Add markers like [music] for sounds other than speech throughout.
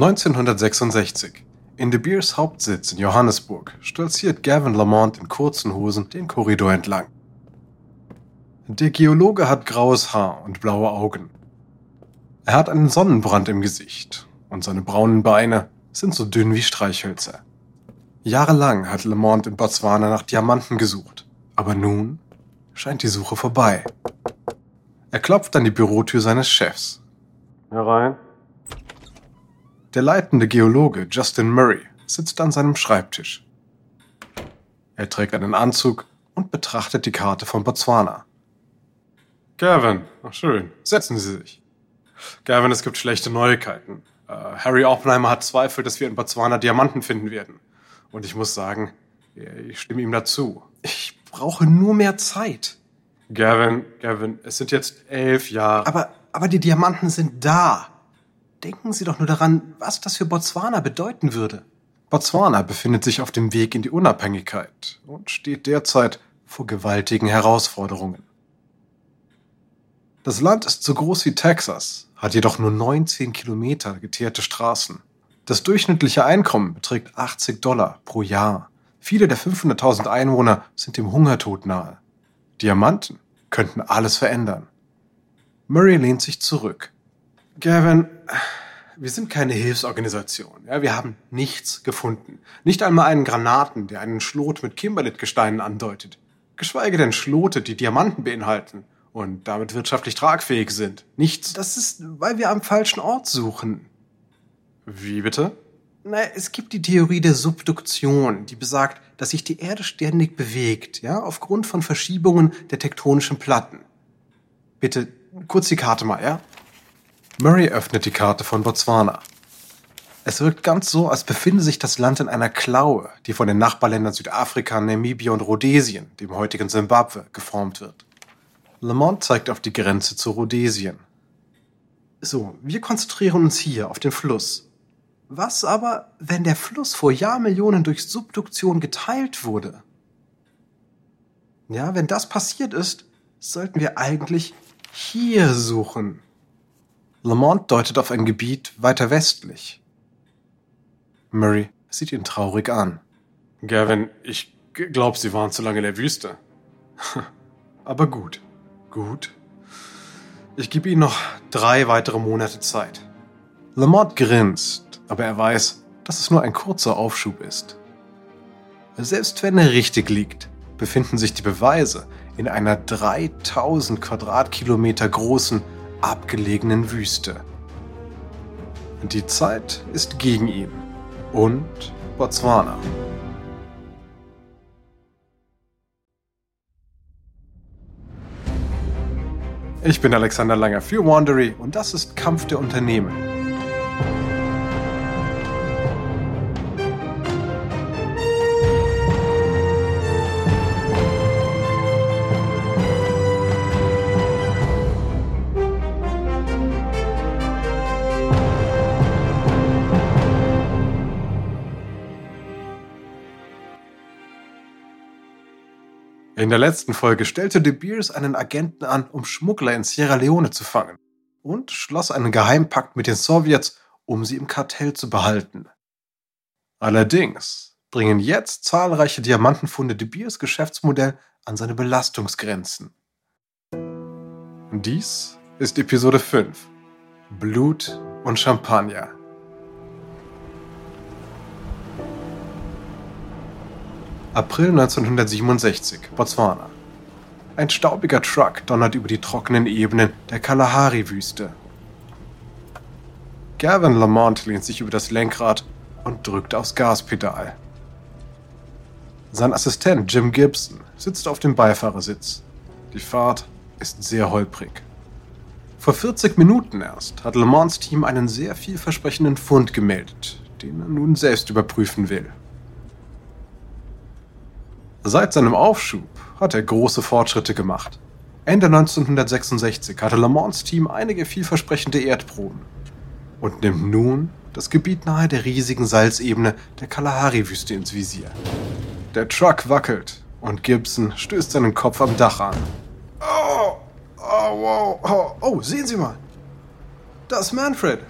1966. In De Beers Hauptsitz in Johannesburg stolziert Gavin Lamont in kurzen Hosen den Korridor entlang. Der Geologe hat graues Haar und blaue Augen. Er hat einen Sonnenbrand im Gesicht und seine braunen Beine sind so dünn wie Streichhölzer. Jahrelang hat Lamont in Botswana nach Diamanten gesucht, aber nun scheint die Suche vorbei. Er klopft an die Bürotür seines Chefs. Herein. Der leitende Geologe Justin Murray sitzt an seinem Schreibtisch. Er trägt einen Anzug und betrachtet die Karte von Botswana. Gavin, ach schön, setzen Sie sich. Gavin, es gibt schlechte Neuigkeiten. Äh, Harry Oppenheimer hat Zweifel, dass wir in Botswana Diamanten finden werden. Und ich muss sagen, ich stimme ihm dazu. Ich brauche nur mehr Zeit. Gavin, Gavin, es sind jetzt elf Jahre. Aber, aber die Diamanten sind da. Denken Sie doch nur daran, was das für Botswana bedeuten würde. Botswana befindet sich auf dem Weg in die Unabhängigkeit und steht derzeit vor gewaltigen Herausforderungen. Das Land ist so groß wie Texas, hat jedoch nur 19 Kilometer geteerte Straßen. Das durchschnittliche Einkommen beträgt 80 Dollar pro Jahr. Viele der 500.000 Einwohner sind dem Hungertod nahe. Diamanten könnten alles verändern. Murray lehnt sich zurück. Gavin, wir sind keine Hilfsorganisation. Ja, wir haben nichts gefunden. Nicht einmal einen Granaten, der einen Schlot mit Kimberlit-Gesteinen andeutet. Geschweige denn Schlote, die Diamanten beinhalten und damit wirtschaftlich tragfähig sind. Nichts. Das ist, weil wir am falschen Ort suchen. Wie bitte? Na, es gibt die Theorie der Subduktion, die besagt, dass sich die Erde ständig bewegt, ja, aufgrund von Verschiebungen der tektonischen Platten. Bitte kurz die Karte mal, ja? Murray öffnet die Karte von Botswana. Es wirkt ganz so, als befinde sich das Land in einer Klaue, die von den Nachbarländern Südafrika, Namibia und Rhodesien, dem heutigen Simbabwe, geformt wird. Lamont zeigt auf die Grenze zu Rhodesien. So, wir konzentrieren uns hier auf den Fluss. Was aber, wenn der Fluss vor Jahrmillionen durch Subduktion geteilt wurde? Ja, wenn das passiert ist, sollten wir eigentlich hier suchen. Lamont deutet auf ein Gebiet weiter westlich. Murray sieht ihn traurig an. Gavin, ich glaube, Sie waren zu lange in der Wüste. [laughs] Aber gut, gut. Ich gebe Ihnen noch drei weitere Monate Zeit. Lamont grinst, aber er weiß, dass es nur ein kurzer Aufschub ist. Selbst wenn er richtig liegt, befinden sich die Beweise in einer 3000 Quadratkilometer großen abgelegenen Wüste. Die Zeit ist gegen ihn und Botswana. Ich bin Alexander Langer für Wandery und das ist Kampf der Unternehmen. In der letzten Folge stellte De Beers einen Agenten an, um Schmuggler in Sierra Leone zu fangen und schloss einen Geheimpakt mit den Sowjets, um sie im Kartell zu behalten. Allerdings bringen jetzt zahlreiche Diamantenfunde De Beers Geschäftsmodell an seine Belastungsgrenzen. Dies ist Episode 5 Blut und Champagner. April 1967, Botswana. Ein staubiger Truck donnert über die trockenen Ebenen der Kalahari-Wüste. Gavin Lamont lehnt sich über das Lenkrad und drückt aufs Gaspedal. Sein Assistent Jim Gibson sitzt auf dem Beifahrersitz. Die Fahrt ist sehr holprig. Vor 40 Minuten erst hat Lamonts Team einen sehr vielversprechenden Fund gemeldet, den er nun selbst überprüfen will. Seit seinem Aufschub hat er große Fortschritte gemacht. Ende 1966 hatte Lamonts Team einige vielversprechende Erdproben und nimmt nun das Gebiet nahe der riesigen Salzebene der Kalahari-Wüste ins Visier. Der Truck wackelt und Gibson stößt seinen Kopf am Dach an. Oh, oh, wow, oh, oh, sehen Sie mal. Das ist Manfred.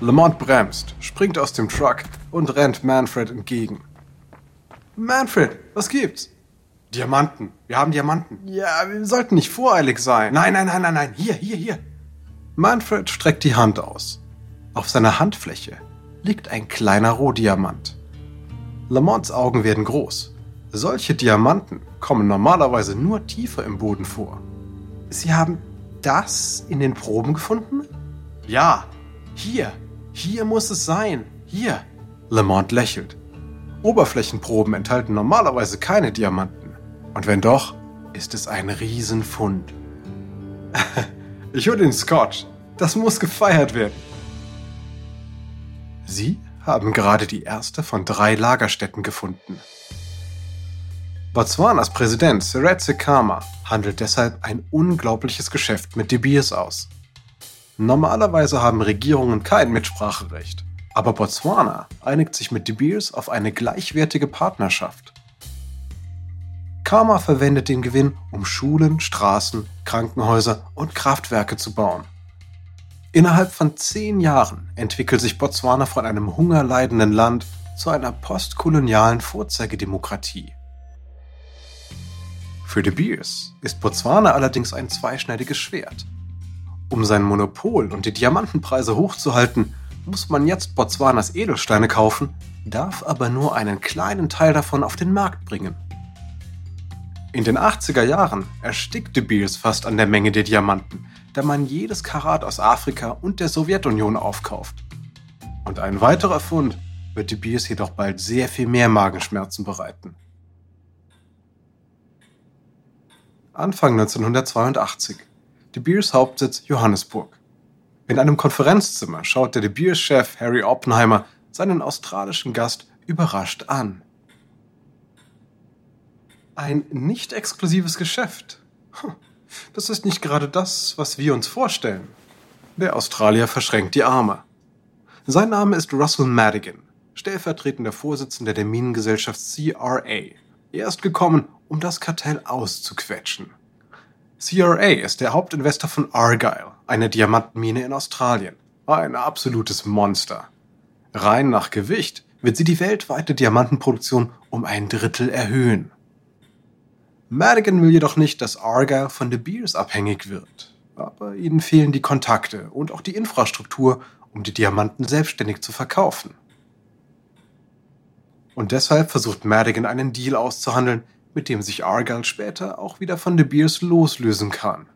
Lamont bremst, springt aus dem Truck und rennt Manfred entgegen. Manfred, was gibt's? Diamanten. Wir haben Diamanten. Ja, wir sollten nicht voreilig sein. Nein, nein, nein, nein, nein. Hier, hier, hier. Manfred streckt die Hand aus. Auf seiner Handfläche liegt ein kleiner Rohdiamant. Lamonts Augen werden groß. Solche Diamanten kommen normalerweise nur tiefer im Boden vor. Sie haben das in den Proben gefunden? Ja, hier, hier muss es sein. Hier. Lamont lächelt. Oberflächenproben enthalten normalerweise keine Diamanten. Und wenn doch, ist es ein Riesenfund. [laughs] ich höre den Scotch. Das muss gefeiert werden. Sie haben gerade die erste von drei Lagerstätten gefunden. Botswanas Präsident Seretse Khama handelt deshalb ein unglaubliches Geschäft mit De Beers aus. Normalerweise haben Regierungen kein Mitspracherecht, aber Botswana einigt sich mit De Beers auf eine gleichwertige Partnerschaft. Khama verwendet den Gewinn, um Schulen, Straßen, Krankenhäuser und Kraftwerke zu bauen. Innerhalb von zehn Jahren entwickelt sich Botswana von einem hungerleidenden Land zu einer postkolonialen Vorzeigedemokratie. Für De Beers ist Botswana allerdings ein zweischneidiges Schwert. Um sein Monopol und die Diamantenpreise hochzuhalten, muss man jetzt Botswanas Edelsteine kaufen, darf aber nur einen kleinen Teil davon auf den Markt bringen. In den 80er Jahren erstickt De Beers fast an der Menge der Diamanten, da man jedes Karat aus Afrika und der Sowjetunion aufkauft. Und ein weiterer Fund wird De Beers jedoch bald sehr viel mehr Magenschmerzen bereiten. Anfang 1982. De Beers Hauptsitz Johannesburg. In einem Konferenzzimmer schaut der De Beers-Chef Harry Oppenheimer seinen australischen Gast überrascht an. Ein nicht exklusives Geschäft. Das ist nicht gerade das, was wir uns vorstellen. Der Australier verschränkt die Arme. Sein Name ist Russell Madigan, stellvertretender Vorsitzender der Minengesellschaft CRA. Er ist gekommen, um das Kartell auszuquetschen. CRA ist der Hauptinvestor von Argyle, einer Diamantenmine in Australien. Ein absolutes Monster. Rein nach Gewicht wird sie die weltweite Diamantenproduktion um ein Drittel erhöhen. Madigan will jedoch nicht, dass Argyle von De Beers abhängig wird. Aber ihnen fehlen die Kontakte und auch die Infrastruktur, um die Diamanten selbstständig zu verkaufen. Und deshalb versucht Madigan einen Deal auszuhandeln, mit dem sich Argyle später auch wieder von De Beers loslösen kann.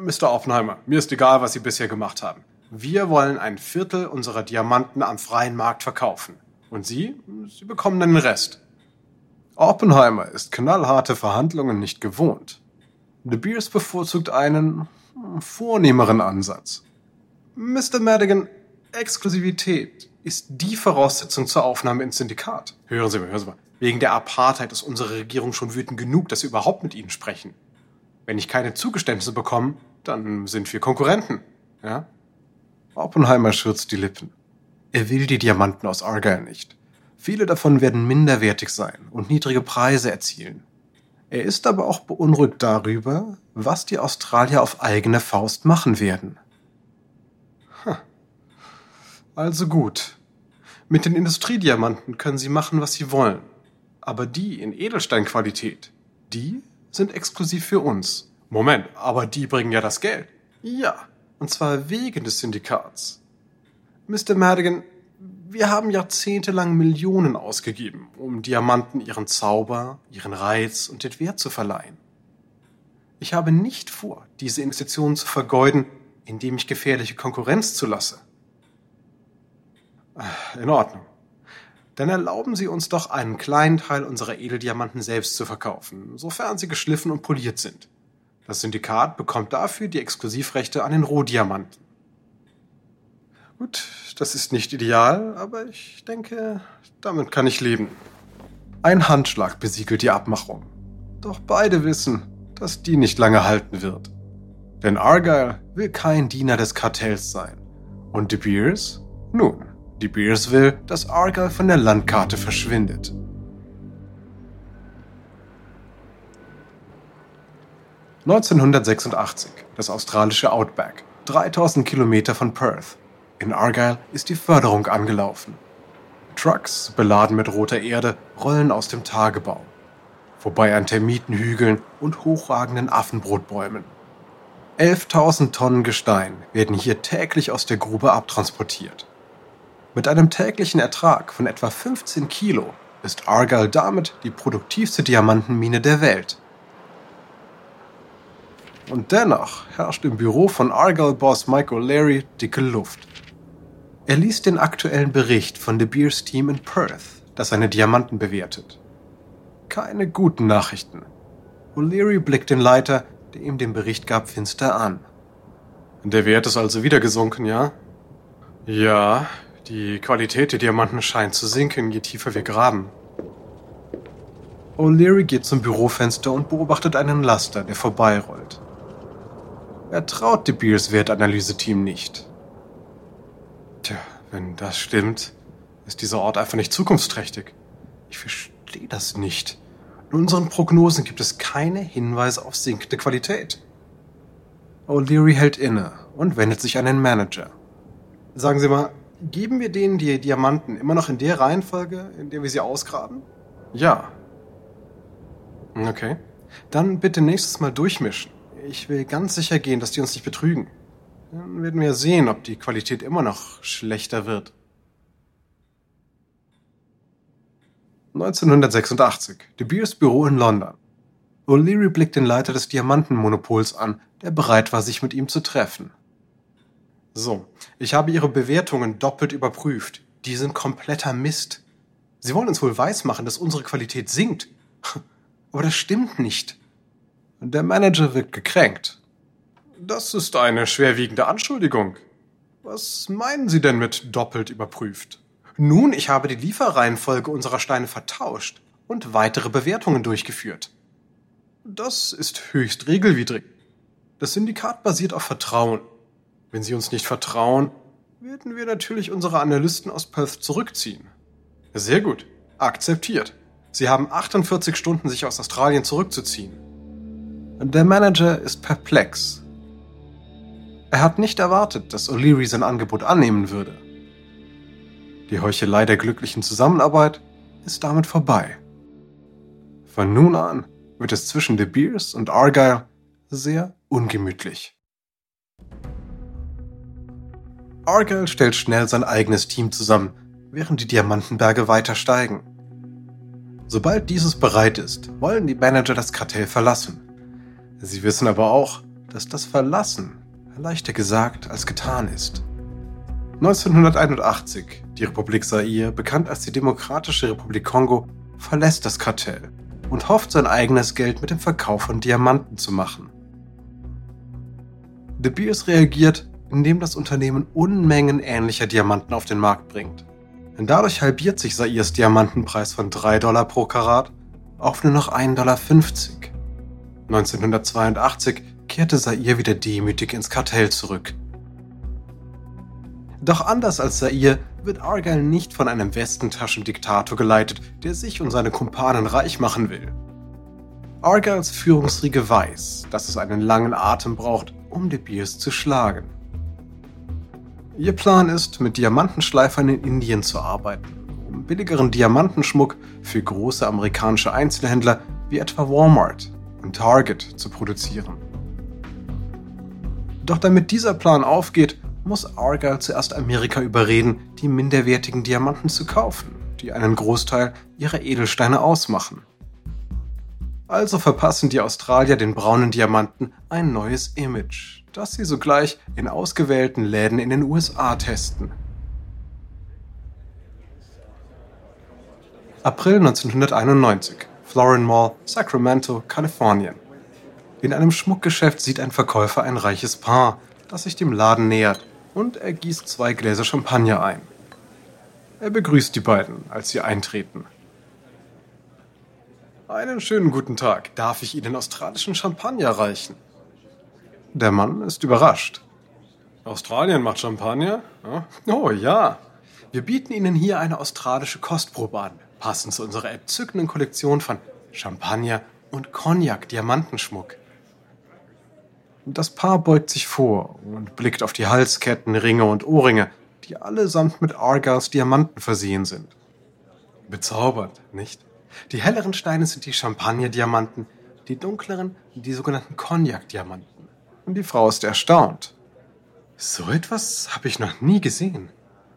Mr. Oppenheimer, mir ist egal, was Sie bisher gemacht haben. Wir wollen ein Viertel unserer Diamanten am freien Markt verkaufen. Und Sie? Sie bekommen den Rest. Oppenheimer ist knallharte Verhandlungen nicht gewohnt. De Beers bevorzugt einen vornehmeren Ansatz. Mr. Madigan, Exklusivität ist die Voraussetzung zur Aufnahme ins Syndikat. Hören Sie mal, hören Sie mal. Wegen der Apartheid ist unsere Regierung schon wütend genug, dass wir überhaupt mit ihnen sprechen. Wenn ich keine Zugeständnisse bekomme, dann sind wir Konkurrenten. Ja? Oppenheimer schürzt die Lippen. Er will die Diamanten aus Argyle nicht. Viele davon werden minderwertig sein und niedrige Preise erzielen. Er ist aber auch beunruhigt darüber, was die Australier auf eigene Faust machen werden. Also gut. Mit den Industriediamanten können sie machen, was sie wollen. Aber die in Edelsteinqualität, die sind exklusiv für uns. Moment, aber die bringen ja das Geld. Ja, und zwar wegen des Syndikats. Mr. Madigan, wir haben jahrzehntelang Millionen ausgegeben, um Diamanten ihren Zauber, ihren Reiz und den Wert zu verleihen. Ich habe nicht vor, diese Investitionen zu vergeuden, indem ich gefährliche Konkurrenz zulasse. In Ordnung dann erlauben Sie uns doch einen kleinen Teil unserer Edeldiamanten selbst zu verkaufen, sofern sie geschliffen und poliert sind. Das Syndikat bekommt dafür die Exklusivrechte an den Rohdiamanten. Gut, das ist nicht ideal, aber ich denke, damit kann ich leben. Ein Handschlag besiegelt die Abmachung. Doch beide wissen, dass die nicht lange halten wird. Denn Argyle will kein Diener des Kartells sein. Und De Beers? Nun, De Beers will, dass Argyle von der Landkarte verschwindet. (1986) Das australische Outback, 3000 Kilometer von Perth. In Argyle ist die Förderung angelaufen. Trucks, beladen mit roter Erde, rollen aus dem Tagebau. Vorbei an Termitenhügeln und hochragenden Affenbrotbäumen. 11.000 Tonnen Gestein werden hier täglich aus der Grube abtransportiert. Mit einem täglichen Ertrag von etwa 15 Kilo ist Argyle damit die produktivste Diamantenmine der Welt. Und dennoch herrscht im Büro von Argyle-Boss Mike O'Leary dicke Luft. Er liest den aktuellen Bericht von De Beers Team in Perth, das seine Diamanten bewertet. Keine guten Nachrichten. O'Leary blickt den Leiter, der ihm den Bericht gab, finster an. Der Wert ist also wieder gesunken, ja? Ja, die Qualität der Diamanten scheint zu sinken, je tiefer wir graben. O'Leary geht zum Bürofenster und beobachtet einen Laster, der vorbeirollt. Er traut De Beers Wertanalyse-Team nicht. Tja, wenn das stimmt, ist dieser Ort einfach nicht zukunftsträchtig. Ich verstehe das nicht. In unseren Prognosen gibt es keine Hinweise auf sinkende Qualität. O'Leary hält inne und wendet sich an den Manager. Sagen Sie mal, geben wir denen die Diamanten immer noch in der Reihenfolge, in der wir sie ausgraben? Ja. Okay. Dann bitte nächstes Mal durchmischen. Ich will ganz sicher gehen, dass die uns nicht betrügen. Dann werden wir sehen, ob die Qualität immer noch schlechter wird. 1986. De Beers Büro in London. O'Leary blickt den Leiter des Diamantenmonopols an, der bereit war, sich mit ihm zu treffen. So, ich habe Ihre Bewertungen doppelt überprüft. Die sind kompletter Mist. Sie wollen uns wohl weismachen, dass unsere Qualität sinkt. [laughs] Aber das stimmt nicht. Der Manager wirkt gekränkt. Das ist eine schwerwiegende Anschuldigung. Was meinen Sie denn mit doppelt überprüft? Nun, ich habe die Lieferreihenfolge unserer Steine vertauscht und weitere Bewertungen durchgeführt. Das ist höchst regelwidrig. Das Syndikat basiert auf Vertrauen. Wenn Sie uns nicht vertrauen, werden wir natürlich unsere Analysten aus Perth zurückziehen. Sehr gut. Akzeptiert. Sie haben 48 Stunden, sich aus Australien zurückzuziehen. Der Manager ist perplex. Er hat nicht erwartet, dass O'Leary sein Angebot annehmen würde. Die Heuchelei der glücklichen Zusammenarbeit ist damit vorbei. Von nun an wird es zwischen De Beers und Argyle sehr ungemütlich. Argyle stellt schnell sein eigenes Team zusammen, während die Diamantenberge weiter steigen. Sobald dieses bereit ist, wollen die Manager das Kartell verlassen. Sie wissen aber auch, dass das Verlassen leichter gesagt als getan ist. 1981, die Republik Zaire, bekannt als die Demokratische Republik Kongo, verlässt das Kartell und hofft sein eigenes Geld mit dem Verkauf von Diamanten zu machen. De Beers reagiert, indem das Unternehmen Unmengen ähnlicher Diamanten auf den Markt bringt. Denn dadurch halbiert sich Zaires Diamantenpreis von 3 Dollar pro Karat auf nur noch 1,50 Dollar. 1982 kehrte Zaire wieder demütig ins Kartell zurück. Doch anders als Zaire wird Argyle nicht von einem Westentaschendiktator geleitet, der sich und seine Kumpanen reich machen will. Argyles Führungsriege weiß, dass es einen langen Atem braucht, um De Beers zu schlagen. Ihr Plan ist, mit Diamantenschleifern in Indien zu arbeiten, um billigeren Diamantenschmuck für große amerikanische Einzelhändler wie etwa Walmart und Target zu produzieren. Doch damit dieser Plan aufgeht, muss Argyle zuerst Amerika überreden, die minderwertigen Diamanten zu kaufen, die einen Großteil ihrer Edelsteine ausmachen. Also verpassen die Australier den braunen Diamanten ein neues Image, das sie sogleich in ausgewählten Läden in den USA testen. April 1991, Florin Mall, Sacramento, Kalifornien. In einem Schmuckgeschäft sieht ein Verkäufer ein reiches Paar, das sich dem Laden nähert, und er gießt zwei Gläser Champagner ein. Er begrüßt die beiden, als sie eintreten. Einen schönen guten Tag. Darf ich Ihnen australischen Champagner reichen? Der Mann ist überrascht. Australien macht Champagner? Oh ja. Wir bieten Ihnen hier eine australische Kostprobe an, passend zu unserer entzückenden Kollektion von Champagner und Cognac-Diamantenschmuck. Das Paar beugt sich vor und blickt auf die Halsketten, Ringe und Ohrringe, die allesamt mit Argyles Diamanten versehen sind. Bezaubernd, nicht? Die helleren Steine sind die Champagner-Diamanten, die dunkleren die sogenannten Cognac-Diamanten. Und die Frau ist erstaunt. So etwas habe ich noch nie gesehen.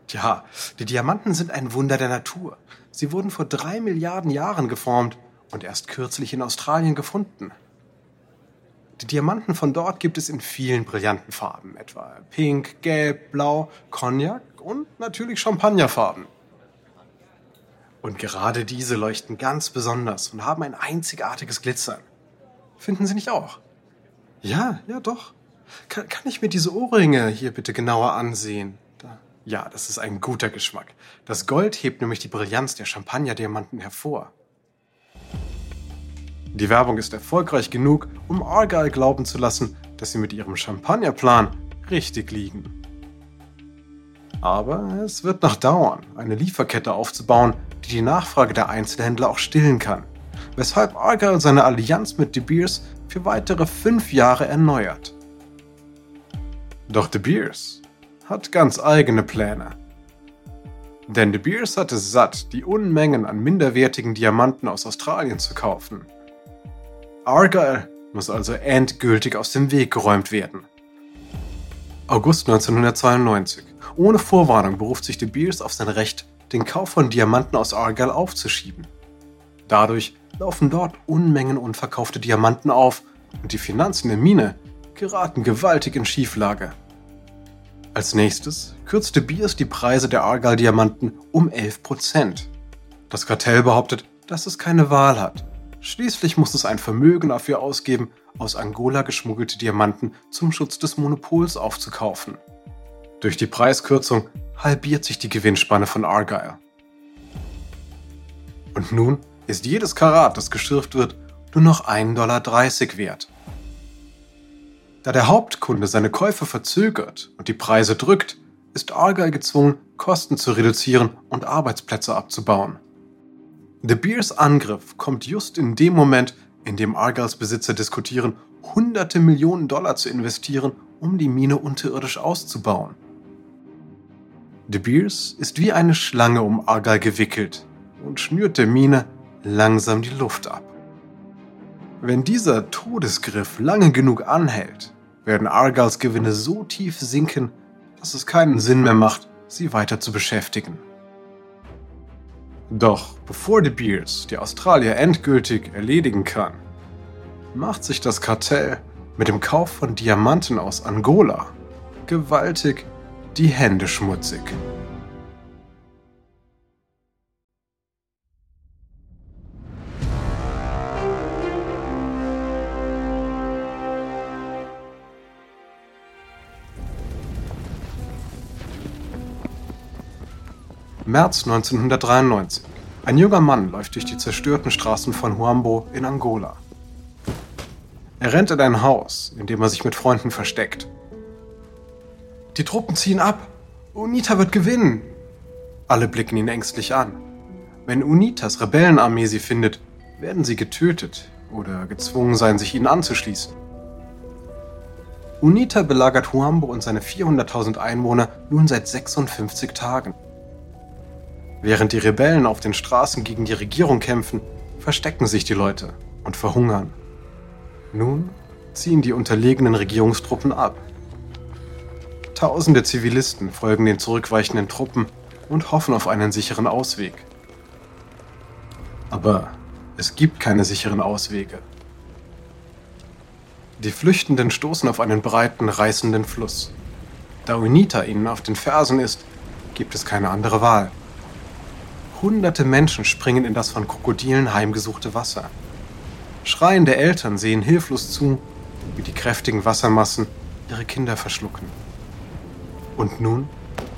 Ja, die Diamanten sind ein Wunder der Natur. Sie wurden vor drei Milliarden Jahren geformt und erst kürzlich in Australien gefunden. Die Diamanten von dort gibt es in vielen brillanten Farben, etwa Pink, Gelb, Blau, Cognac und natürlich Champagnerfarben. Und gerade diese leuchten ganz besonders und haben ein einzigartiges Glitzern. Finden Sie nicht auch? Ja, ja, doch. Kann, kann ich mir diese Ohrringe hier bitte genauer ansehen? Ja, das ist ein guter Geschmack. Das Gold hebt nämlich die Brillanz der Champagner-Diamanten hervor. Die Werbung ist erfolgreich genug, um Argyle glauben zu lassen, dass sie mit ihrem Champagnerplan richtig liegen. Aber es wird noch dauern, eine Lieferkette aufzubauen, die die Nachfrage der Einzelhändler auch stillen kann, weshalb Argyle seine Allianz mit De Beers für weitere fünf Jahre erneuert. Doch De Beers hat ganz eigene Pläne. Denn De Beers hat es satt, die Unmengen an minderwertigen Diamanten aus Australien zu kaufen – Argyle muss also endgültig aus dem Weg geräumt werden. August 1992. Ohne Vorwarnung beruft sich De Beers auf sein Recht, den Kauf von Diamanten aus Argyle aufzuschieben. Dadurch laufen dort Unmengen unverkaufte Diamanten auf und die Finanzen der Mine geraten gewaltig in Schieflage. Als nächstes kürzte Beers die Preise der Argyle-Diamanten um 11%. Das Kartell behauptet, dass es keine Wahl hat Schließlich muss es ein Vermögen dafür ausgeben, aus Angola geschmuggelte Diamanten zum Schutz des Monopols aufzukaufen. Durch die Preiskürzung halbiert sich die Gewinnspanne von Argyle. Und nun ist jedes Karat, das geschürft wird, nur noch 1,30 Dollar wert. Da der Hauptkunde seine Käufe verzögert und die Preise drückt, ist Argyle gezwungen, Kosten zu reduzieren und Arbeitsplätze abzubauen. De Beers Angriff kommt just in dem Moment, in dem Argyles Besitzer diskutieren, hunderte Millionen Dollar zu investieren, um die Mine unterirdisch auszubauen. De Beers ist wie eine Schlange um Argyle gewickelt und schnürt der Mine langsam die Luft ab. Wenn dieser Todesgriff lange genug anhält, werden Argyles Gewinne so tief sinken, dass es keinen Sinn mehr macht, sie weiter zu beschäftigen. Doch bevor De Beers die Australier endgültig erledigen kann, macht sich das Kartell mit dem Kauf von Diamanten aus Angola gewaltig die Hände schmutzig. März 1993. Ein junger Mann läuft durch die zerstörten Straßen von Huambo in Angola. Er rennt in ein Haus, in dem er sich mit Freunden versteckt. Die Truppen ziehen ab. UNITA wird gewinnen. Alle blicken ihn ängstlich an. Wenn UNITAs Rebellenarmee sie findet, werden sie getötet oder gezwungen sein, sich ihnen anzuschließen. UNITA belagert Huambo und seine 400.000 Einwohner nun seit 56 Tagen. Während die Rebellen auf den Straßen gegen die Regierung kämpfen, verstecken sich die Leute und verhungern. Nun ziehen die unterlegenen Regierungstruppen ab. Tausende Zivilisten folgen den zurückweichenden Truppen und hoffen auf einen sicheren Ausweg. Aber es gibt keine sicheren Auswege. Die Flüchtenden stoßen auf einen breiten, reißenden Fluss. Da Unita ihnen auf den Fersen ist, gibt es keine andere Wahl. Hunderte Menschen springen in das von Krokodilen heimgesuchte Wasser. Schreiende Eltern sehen hilflos zu, wie die kräftigen Wassermassen ihre Kinder verschlucken. Und nun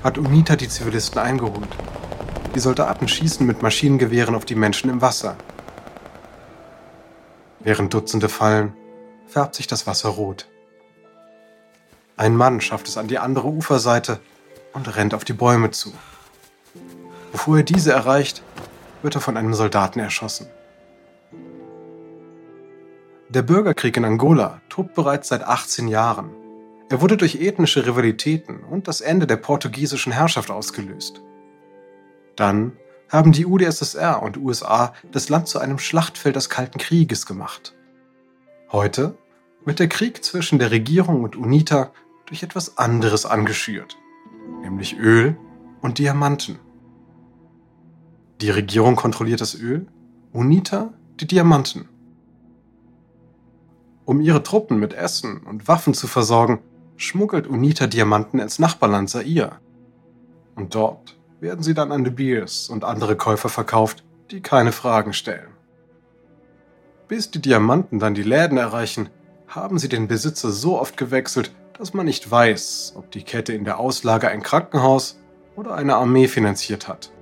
hat UNITA die Zivilisten eingeholt. Die Soldaten schießen mit Maschinengewehren auf die Menschen im Wasser. Während Dutzende fallen, färbt sich das Wasser rot. Ein Mann schafft es an die andere Uferseite und rennt auf die Bäume zu. Bevor er diese erreicht, wird er von einem Soldaten erschossen. Der Bürgerkrieg in Angola tobt bereits seit 18 Jahren. Er wurde durch ethnische Rivalitäten und das Ende der portugiesischen Herrschaft ausgelöst. Dann haben die UdSSR und USA das Land zu einem Schlachtfeld des Kalten Krieges gemacht. Heute wird der Krieg zwischen der Regierung und UNITA durch etwas anderes angeschürt, nämlich Öl und Diamanten. Die Regierung kontrolliert das Öl, UNITA die Diamanten. Um ihre Truppen mit Essen und Waffen zu versorgen, schmuggelt UNITA Diamanten ins Nachbarland Zaire. Und dort werden sie dann an De Beers und andere Käufer verkauft, die keine Fragen stellen. Bis die Diamanten dann die Läden erreichen, haben sie den Besitzer so oft gewechselt, dass man nicht weiß, ob die Kette in der Auslage ein Krankenhaus oder eine Armee finanziert hat.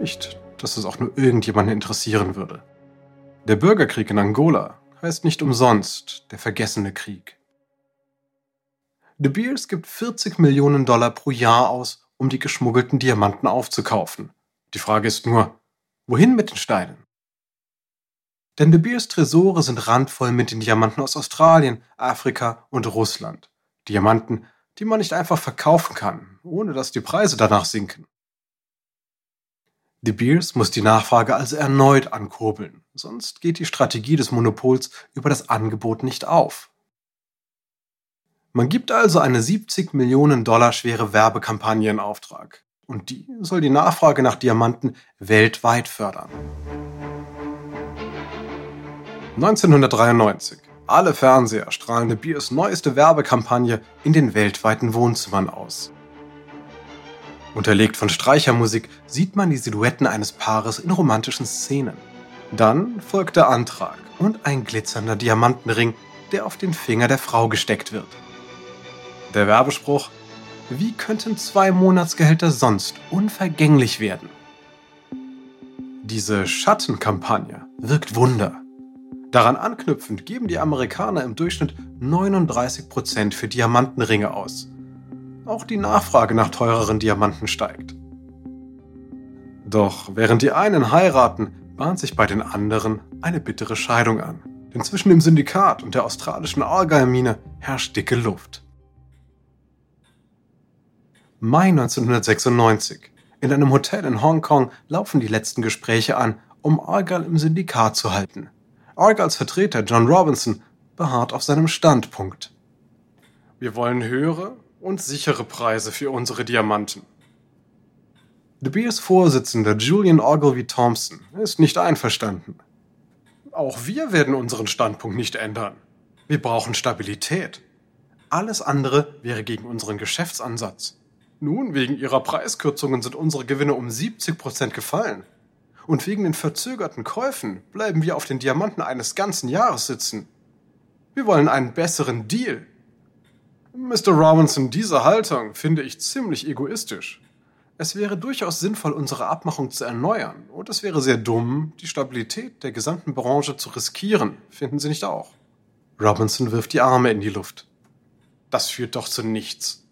Nicht, dass es auch nur irgendjemanden interessieren würde. Der Bürgerkrieg in Angola heißt nicht umsonst der vergessene Krieg. De Beers gibt 40 Millionen Dollar pro Jahr aus, um die geschmuggelten Diamanten aufzukaufen. Die Frage ist nur, wohin mit den Steinen? Denn De Beers Tresore sind randvoll mit den Diamanten aus Australien, Afrika und Russland. Diamanten, die man nicht einfach verkaufen kann, ohne dass die Preise danach sinken. De Beers muss die Nachfrage also erneut ankurbeln, sonst geht die Strategie des Monopols über das Angebot nicht auf. Man gibt also eine 70 Millionen Dollar schwere Werbekampagne in Auftrag. Und die soll die Nachfrage nach Diamanten weltweit fördern. 1993. Alle Fernseher strahlen De Beers neueste Werbekampagne in den weltweiten Wohnzimmern aus. Unterlegt von Streichermusik sieht man die Silhouetten eines Paares in romantischen Szenen. Dann folgt der Antrag und ein glitzernder Diamantenring, der auf den Finger der Frau gesteckt wird. Der Werbespruch, wie könnten zwei Monatsgehälter sonst unvergänglich werden? Diese Schattenkampagne wirkt Wunder. Daran anknüpfend geben die Amerikaner im Durchschnitt 39% für Diamantenringe aus. Auch die Nachfrage nach teureren Diamanten steigt. Doch während die einen heiraten, bahnt sich bei den anderen eine bittere Scheidung an. Denn zwischen dem Syndikat und der australischen Argyle-Mine herrscht dicke Luft. Mai 1996. In einem Hotel in Hongkong laufen die letzten Gespräche an, um Argyle im Syndikat zu halten. Argyles Vertreter John Robinson beharrt auf seinem Standpunkt. Wir wollen höhere und sichere Preise für unsere Diamanten. De Beers Vorsitzender Julian Ogilvy Thompson ist nicht einverstanden. Auch wir werden unseren Standpunkt nicht ändern. Wir brauchen Stabilität. Alles andere wäre gegen unseren Geschäftsansatz. Nun, wegen ihrer Preiskürzungen sind unsere Gewinne um 70 Prozent gefallen. Und wegen den verzögerten Käufen bleiben wir auf den Diamanten eines ganzen Jahres sitzen. Wir wollen einen besseren Deal. Mr. Robinson, diese Haltung finde ich ziemlich egoistisch. Es wäre durchaus sinnvoll, unsere Abmachung zu erneuern, und es wäre sehr dumm, die Stabilität der gesamten Branche zu riskieren, finden Sie nicht auch? Robinson wirft die Arme in die Luft. Das führt doch zu nichts.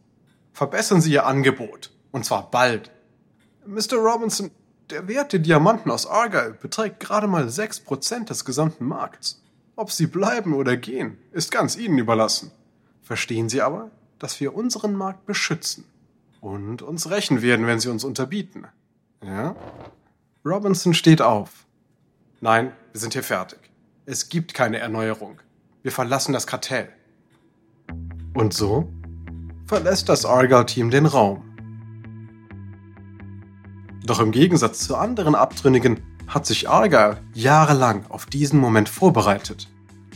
Verbessern Sie Ihr Angebot. Und zwar bald. Mr. Robinson, der Wert der Diamanten aus Argyle beträgt gerade mal 6% des gesamten Markts. Ob Sie bleiben oder gehen, ist ganz Ihnen überlassen. Verstehen Sie aber, dass wir unseren Markt beschützen und uns rächen werden, wenn Sie uns unterbieten. Ja? Robinson steht auf. Nein, wir sind hier fertig. Es gibt keine Erneuerung. Wir verlassen das Kartell. Und so verlässt das Argyle-Team den Raum. Doch im Gegensatz zu anderen Abtrünnigen hat sich Argyle jahrelang auf diesen Moment vorbereitet.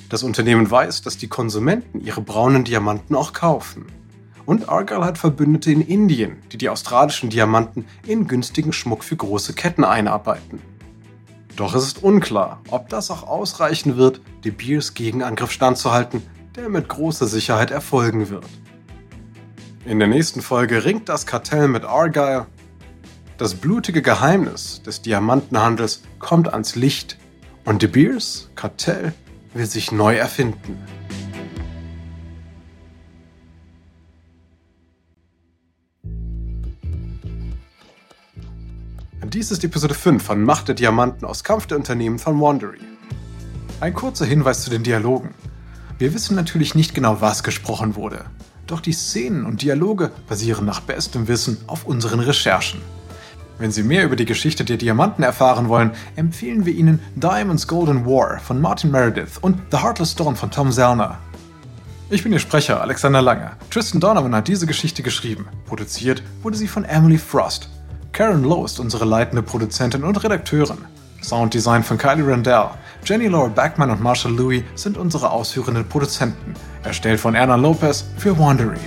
Das Unternehmen weiß, dass die Konsumenten ihre braunen Diamanten auch kaufen. Und Argyle hat Verbündete in Indien, die die australischen Diamanten in günstigen Schmuck für große Ketten einarbeiten. Doch es ist unklar, ob das auch ausreichen wird, De Beers Gegenangriff standzuhalten, der mit großer Sicherheit erfolgen wird. In der nächsten Folge ringt das Kartell mit Argyle. Das blutige Geheimnis des Diamantenhandels kommt ans Licht und De Beers Kartell will sich neu erfinden. Dies ist Episode 5 von Macht der Diamanten aus Kampf der Unternehmen von Wandery. Ein kurzer Hinweis zu den Dialogen. Wir wissen natürlich nicht genau, was gesprochen wurde. Doch die Szenen und Dialoge basieren nach bestem Wissen auf unseren Recherchen. Wenn Sie mehr über die Geschichte der Diamanten erfahren wollen, empfehlen wir Ihnen Diamonds Golden War von Martin Meredith und The Heartless Dawn von Tom Zellner. Ich bin Ihr Sprecher, Alexander Lange. Tristan Donovan hat diese Geschichte geschrieben. Produziert wurde sie von Emily Frost. Karen Lowe ist unsere leitende Produzentin und Redakteurin. Sounddesign von Kylie Randell. Jenny Laura Backman und Marshall Louis sind unsere ausführenden Produzenten. Erstellt von Erna Lopez für Wandery.